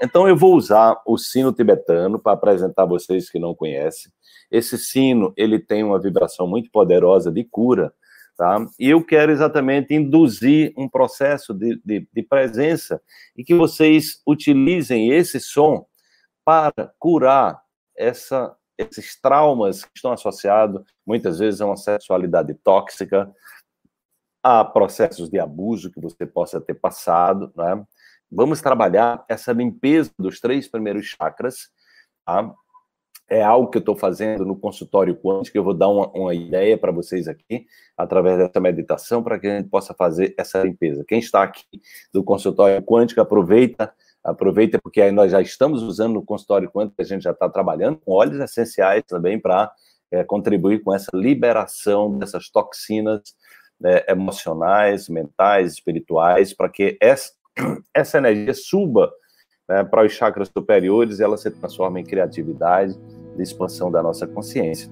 então eu vou usar o sino tibetano para apresentar a vocês que não conhecem. Esse sino, ele tem uma vibração muito poderosa de cura, tá? E eu quero exatamente induzir um processo de, de, de presença e que vocês utilizem esse som para curar essa, esses traumas que estão associados, muitas vezes, a uma sexualidade tóxica, a processos de abuso que você possa ter passado, né? Vamos trabalhar essa limpeza dos três primeiros chakras, tá? É algo que eu estou fazendo no consultório quântico, eu vou dar uma, uma ideia para vocês aqui, através dessa meditação, para que a gente possa fazer essa limpeza. Quem está aqui do consultório quântico, aproveita, aproveita, porque aí nós já estamos usando no consultório quântico, a gente já está trabalhando com óleos essenciais também para é, contribuir com essa liberação dessas toxinas né, emocionais, mentais, espirituais, para que essa, essa energia suba né, para os chakras superiores e ela se transforma em criatividade, de expansão da nossa consciência.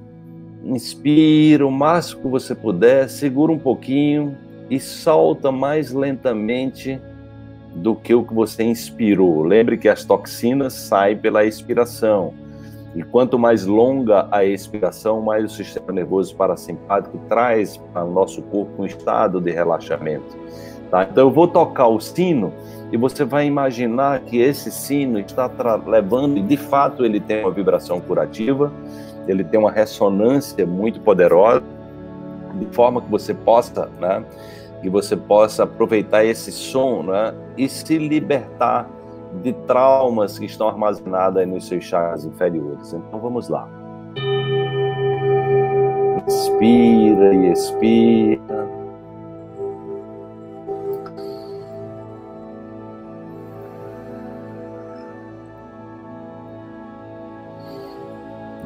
Inspira o máximo que você puder, segura um pouquinho e solta mais lentamente do que o que você inspirou. Lembre que as toxinas saem pela expiração. E quanto mais longa a expiração, mais o sistema nervoso parasimpático traz para o nosso corpo um estado de relaxamento. Tá? Então eu vou tocar o sino e você vai imaginar que esse sino está levando, e de fato ele tem uma vibração curativa, ele tem uma ressonância muito poderosa, de forma que você possa, né, que você possa aproveitar esse som, né, e se libertar de traumas que estão armazenados aí nos seus chakras inferiores. Então vamos lá. Inspira e expira.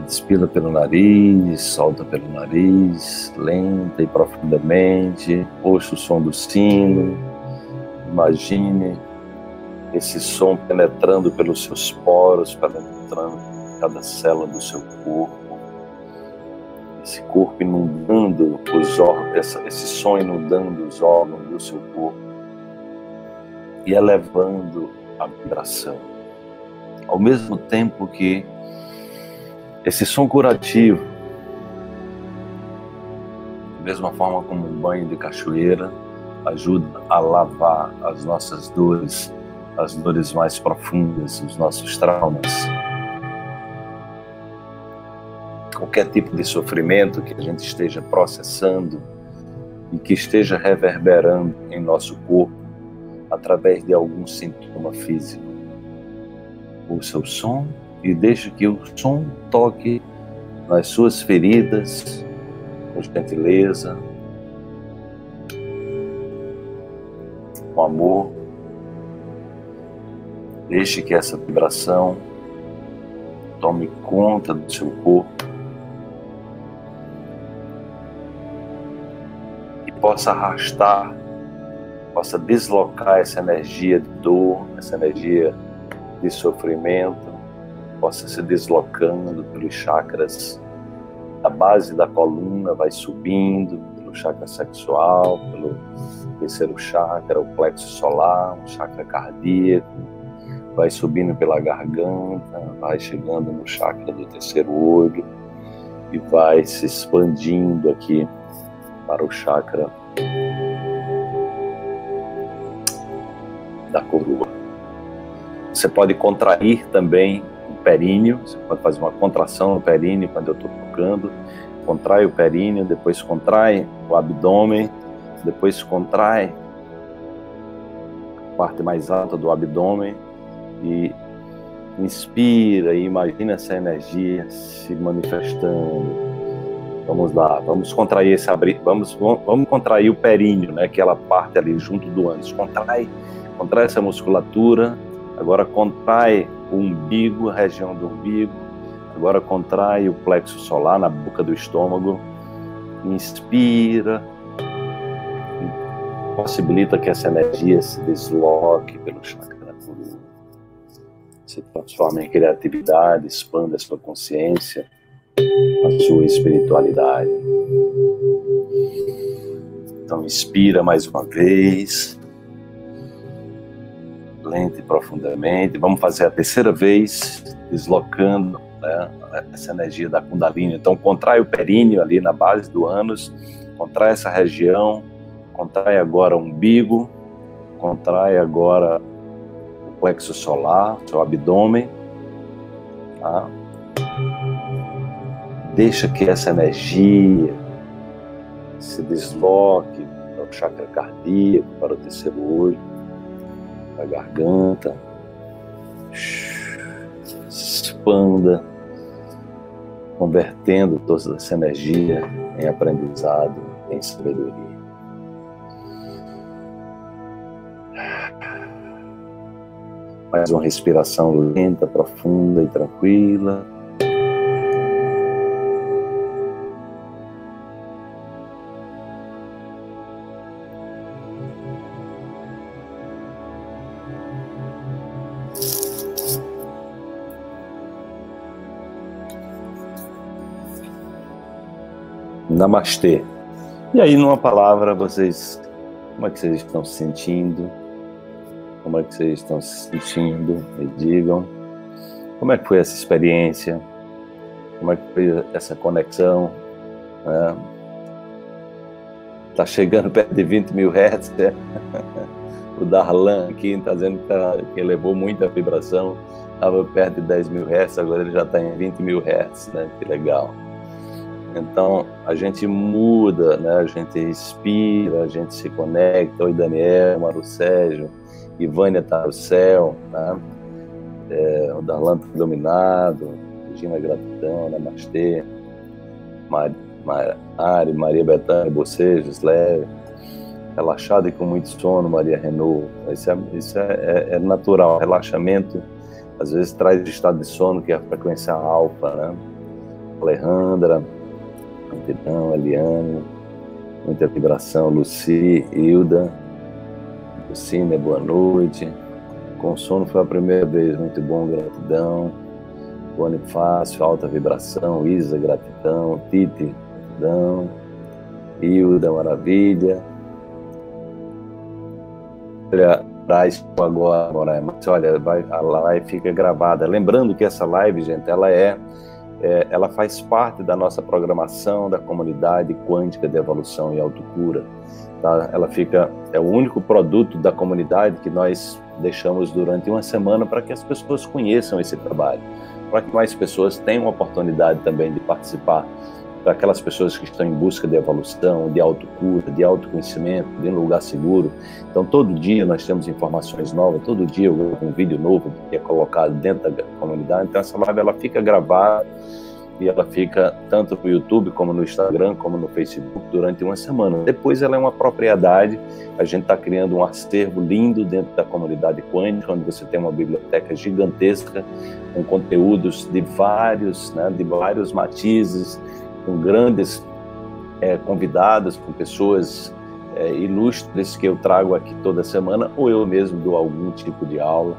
Inspira pelo nariz, solta pelo nariz, lenta e profundamente. Ouça o som do sino. Imagine esse som penetrando pelos seus poros, penetrando cada célula do seu corpo. Esse corpo inundando os órgãos, esse som inundando os órgãos do seu corpo e elevando a vibração. Ao mesmo tempo que esse som curativo, da mesma forma como um banho de cachoeira, ajuda a lavar as nossas dores, as dores mais profundas, os nossos traumas. Qualquer tipo de sofrimento que a gente esteja processando e que esteja reverberando em nosso corpo através de algum sintoma físico. Ouça o som e deixe que o som toque nas suas feridas com gentileza, com amor. Deixe que essa vibração tome conta do seu corpo e possa arrastar, possa deslocar essa energia de dor, essa energia de sofrimento possa se deslocando pelos chakras. Da base da coluna, vai subindo pelo chakra sexual, pelo terceiro chakra, o plexo solar, o chakra cardíaco, vai subindo pela garganta, vai chegando no chakra do terceiro olho e vai se expandindo aqui para o chakra da coroa. Você pode contrair também períneo, você pode fazer uma contração no períneo quando eu estou tocando, contrai o períneo, depois contrai o abdômen, depois contrai a parte mais alta do abdômen e inspira e imagina essa energia se manifestando. Vamos lá, vamos contrair esse abrir, vamos, vamos contrair o períneo, né, aquela parte ali junto do ânus. Contrai, contrai essa musculatura. Agora contrai o umbigo, a região do umbigo. Agora contrai o plexo solar na boca do estômago. Inspira. Possibilita que essa energia se desloque pelo chakra. Se transforma em criatividade, expanda a sua consciência, a sua espiritualidade. Então, inspira mais uma vez lenta e profundamente. Vamos fazer a terceira vez, deslocando né, essa energia da Kundalini. Então, contrai o períneo ali na base do ânus, contrai essa região, contrai agora o umbigo, contrai agora plexo solar, seu abdômen. Tá? Deixa que essa energia se desloque para o chakra cardíaco, para o terceiro olho, para a garganta. Expanda, convertendo toda essa energia em aprendizado, em sabedoria. Mais uma respiração lenta, profunda e tranquila. Namastê. E aí, numa palavra, vocês, como é que vocês estão se sentindo? Como é que vocês estão se sentindo? Me digam. Como é que foi essa experiência? Como é que foi essa conexão? É. Tá chegando perto de 20 mil hertz, né? O Darlan aqui está dizendo que, tá, que elevou muito a vibração. Estava perto de 10 mil hertz, agora ele já está em 20 mil hertz, né? Que legal. Então a gente muda, né? A gente respira, a gente se conecta. Oi, Daniel, Maru Sérgio, Ivânia está no céu, né? É, o Darlan está dominado, Regina Gratidão, Namastê, Mari, Mari, Maria Betânia, Bocejos, leve, relaxado e com muito sono, Maria Renault. Isso, é, isso é, é, é natural, relaxamento às vezes traz estado de sono, que é a frequência alfa, né? Alejandra, Gratidão, Eliane, muita vibração, Luci, Hilda, Lucina, boa noite. Com sono foi a primeira vez, muito bom, gratidão. Bonifácio, alta vibração, Isa, gratidão, Tite, gratidão. Hilda, maravilha. Olha, traz agora, mas olha, vai, a live fica gravada. Lembrando que essa live, gente, ela é é, ela faz parte da nossa programação da comunidade quântica de evolução e autocura. Tá? Ela fica é o único produto da comunidade que nós deixamos durante uma semana para que as pessoas conheçam esse trabalho, para que mais pessoas tenham a oportunidade também de participar para aquelas pessoas que estão em busca de evolução, de autocura, de autoconhecimento, de um lugar seguro. Então, todo dia nós temos informações novas, todo dia um vídeo novo que é colocado dentro da comunidade. Então, essa live ela fica gravada e ela fica tanto no YouTube como no Instagram, como no Facebook durante uma semana. Depois ela é uma propriedade. A gente está criando um acervo lindo dentro da comunidade quântica, onde você tem uma biblioteca gigantesca com conteúdos de vários, né, de vários matizes, com grandes é, convidados, com pessoas é, ilustres que eu trago aqui toda semana, ou eu mesmo dou algum tipo de aula,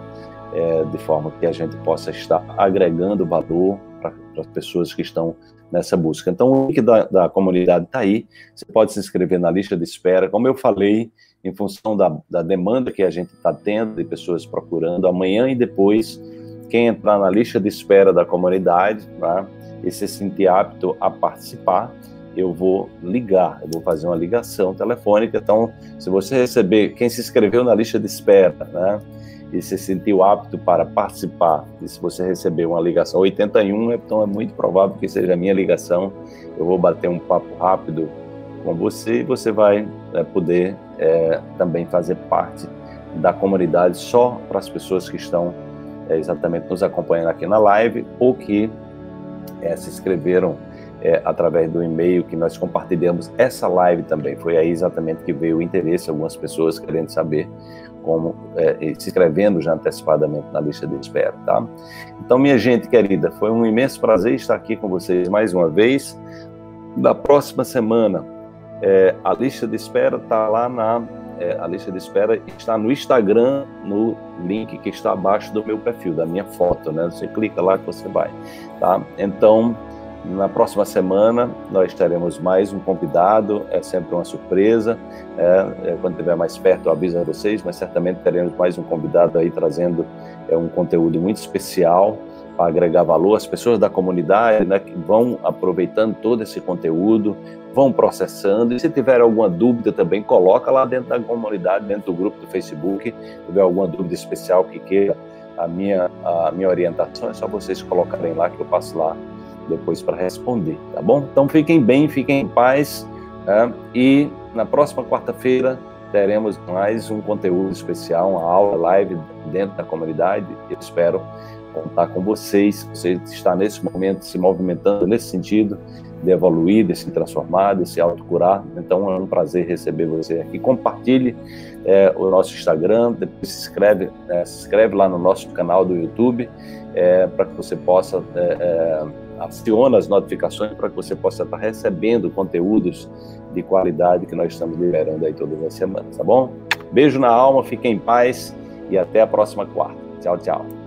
é, de forma que a gente possa estar agregando valor para as pessoas que estão nessa busca. Então, o link da, da comunidade está aí, você pode se inscrever na lista de espera. Como eu falei, em função da, da demanda que a gente está tendo de pessoas procurando, amanhã e depois, quem entrar na lista de espera da comunidade, tá? e se sentir apto a participar, eu vou ligar, eu vou fazer uma ligação telefônica. Então, se você receber, quem se inscreveu na lista de espera, né, e se sentiu apto para participar, e se você receber uma ligação 81, então é muito provável que seja a minha ligação. Eu vou bater um papo rápido com você e você vai é, poder é, também fazer parte da comunidade só para as pessoas que estão é, exatamente nos acompanhando aqui na live ou que é, se inscreveram é, através do e-mail que nós compartilhamos essa live também. Foi aí exatamente que veio o interesse, algumas pessoas querendo saber como é, se inscrevendo já antecipadamente na lista de espera, tá? Então, minha gente querida, foi um imenso prazer estar aqui com vocês mais uma vez. Na próxima semana, é, a lista de espera está lá na é, a lista de espera está no Instagram, no link que está abaixo do meu perfil, da minha foto, né? Você clica lá que você vai, tá? Então, Na próxima semana nós teremos mais um convidado, é sempre uma surpresa. É, é, quando estiver mais perto eu aviso a vocês, mas certamente teremos mais um convidado aí trazendo é, um conteúdo muito especial para agregar valor. As pessoas da comunidade né, que vão aproveitando todo esse conteúdo, vão processando. E se tiver alguma dúvida também, coloca lá dentro da comunidade, dentro do grupo do Facebook. Se tiver alguma dúvida especial que queira a minha, a minha orientação, é só vocês colocarem lá que eu passo lá depois para responder, tá bom? Então fiquem bem, fiquem em paz né? e na próxima quarta-feira teremos mais um conteúdo especial, uma aula live dentro da comunidade. Eu espero contar com vocês. Você está nesse momento se movimentando nesse sentido de evoluir, de se transformar, de se autocurar. Então é um prazer receber você aqui. Compartilhe é, o nosso Instagram, depois se inscreve, é, se inscreve lá no nosso canal do YouTube é, para que você possa é, é, aciona as notificações para que você possa estar recebendo conteúdos de qualidade que nós estamos liberando aí todas as semanas, tá bom? Beijo na alma, fiquem em paz e até a próxima quarta. Tchau, tchau.